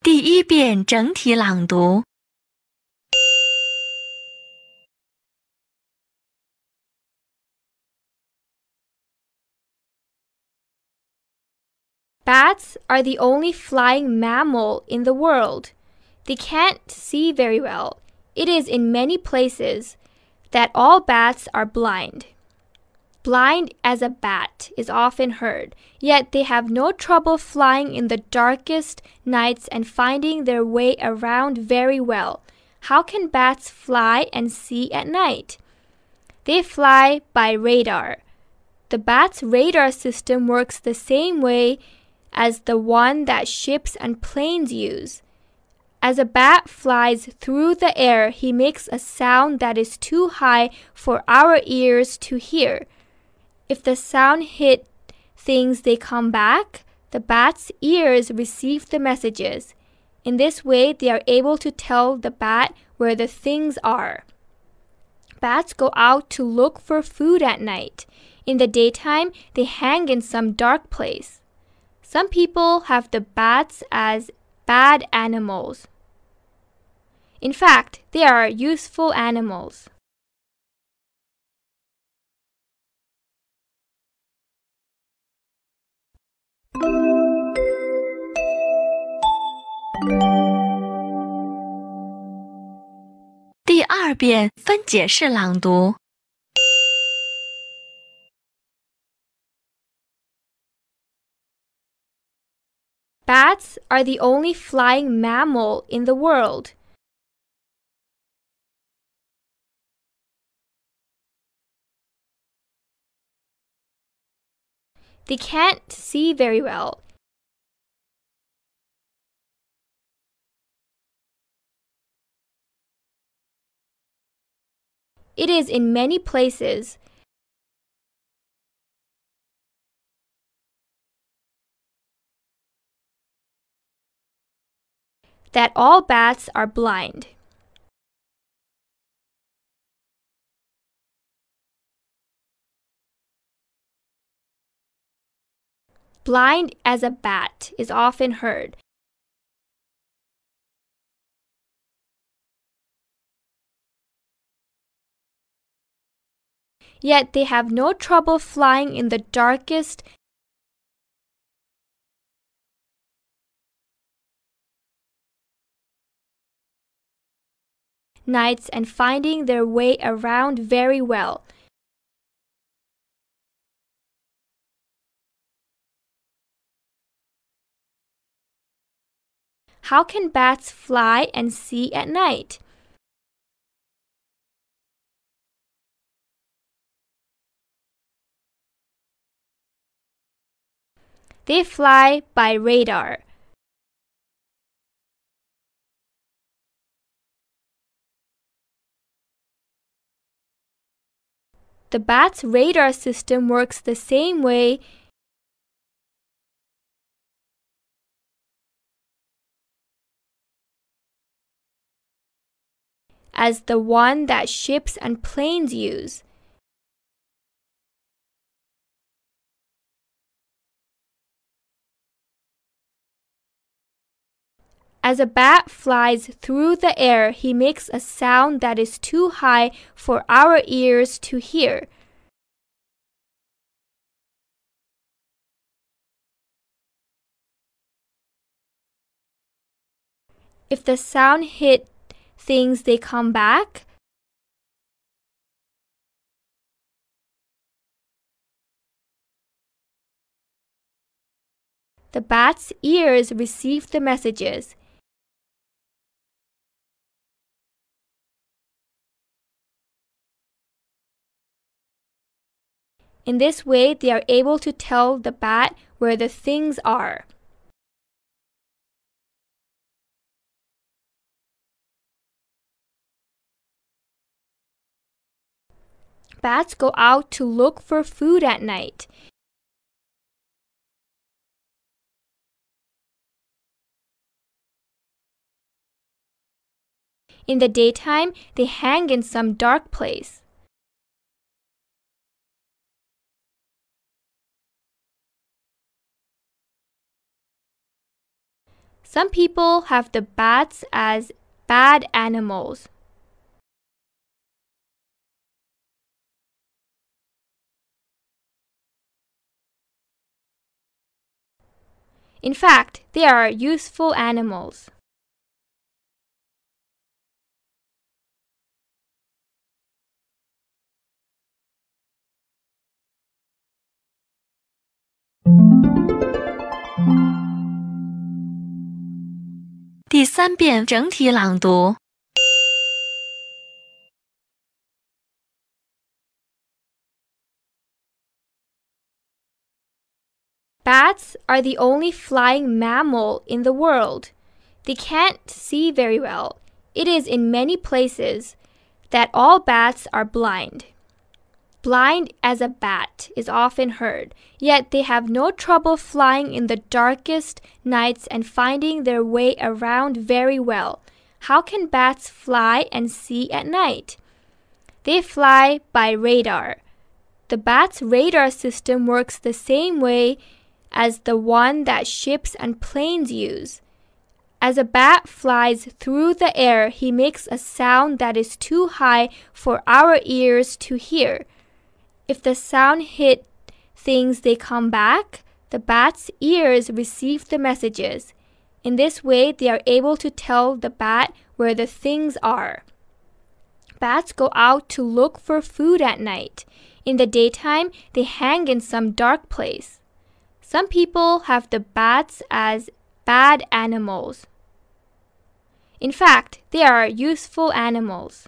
第一遍整体朗读。 Bats are the only flying mammal in the world. They can't see very well. It is in many places that all bats are blind. Blind as a bat is often heard, yet they have no trouble flying in the darkest nights and finding their way around very well. How can bats fly and see at night? They fly by radar. The bat's radar system works the same way as the one that ships and planes use. As a bat flies through the air, he makes a sound that is too high for our ears to hear. If the sound hit things they come back, the bat's ears receive the messages. In this way, they are able to tell the bat where the things are. Bats go out to look for food at night. In the daytime, they hang in some dark place. Some people have the bats as bad animals. In fact, they are useful animals. 第二遍分解式朗读。 Bats are the only flying mammal in the world. They can't see very well. It is in many places that all bats are blind. Blind as a bat is often heard. Yet they have no trouble flying in the darkest nights and finding their way around very well. How can bats fly and see at night? They fly by radar. The bat's radar system works the same way as the one that ships and planes use. As a bat flies through the air, he makes a sound that is too high for our ears to hear. If the sound hit things they come back, the bat's ears receive the messages. In this way, they are able to tell the bat where the things are. Bats go out to look for food at night. In the daytime, they hang in some dark place. Some people have the bats as bad animals. In fact, they are useful animals. Bats are the only flying mammal in the world. They can't see very well. It is in many places that all bats are blind. Blind as a bat is often heard, yet they have no trouble flying in the darkest nights and finding their way around very well. How can bats fly and see at night? They fly by radar. The bat's radar system works the same way as the one that ships and planes use. As a bat flies through the air, he makes a sound that is too high for our ears to hear. If the sound hit things they come back, the bat's ears receive the messages. In this way, they are able to tell the bat where the things are. Bats go out to look for food at night. In the daytime, they hang in some dark place. Some people have the bats as bad animals. In fact, they are useful animals.